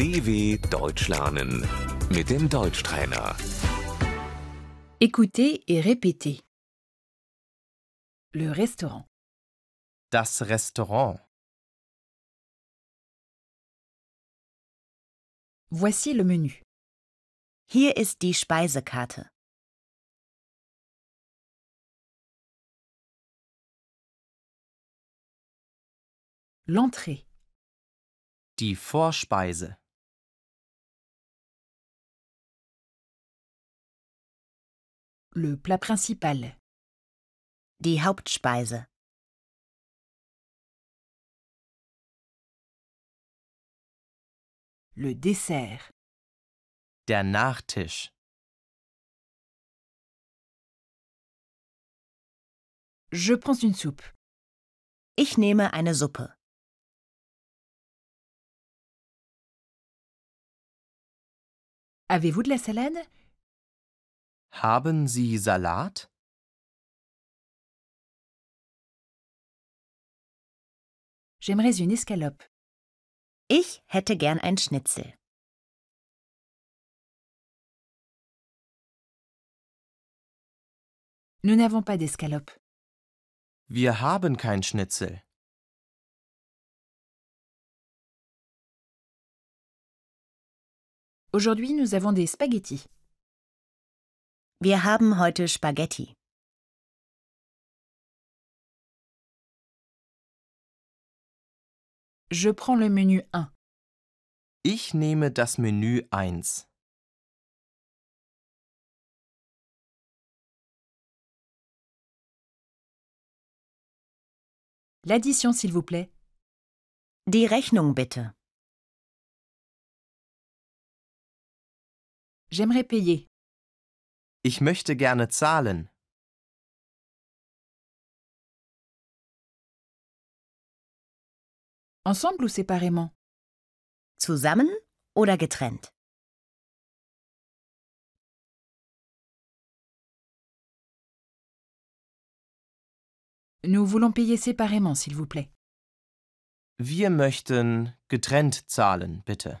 DW Deutsch lernen mit dem Deutschtrainer. Écoutez et répétez. Le restaurant. Das Restaurant. Voici le menu. Hier ist die Speisekarte. L'entrée. Die Vorspeise. Le plat principal. Die Hauptspeise. Le dessert. Der Nachtisch. Je prends une soupe. Ich nehme eine Suppe. Avez-vous de la salade? Haben Sie Salat? J'aimerais une escalope. Ich hätte gern ein Schnitzel. Nous n'avons pas d'escalope. Wir haben kein Schnitzel. Aujourd'hui, nous avons des spaghettis. Wir haben heute Spaghetti. Je prends le menu 1. Ich nehme das Menü 1. L'addition, s'il vous plaît. Die Rechnung bitte. J'aimerais payer. Ich möchte gerne zahlen. Ensemble ou séparément Zusammen oder getrennt? Nous voulons payer séparément, s'il vous plaît. Wir möchten getrennt zahlen, bitte.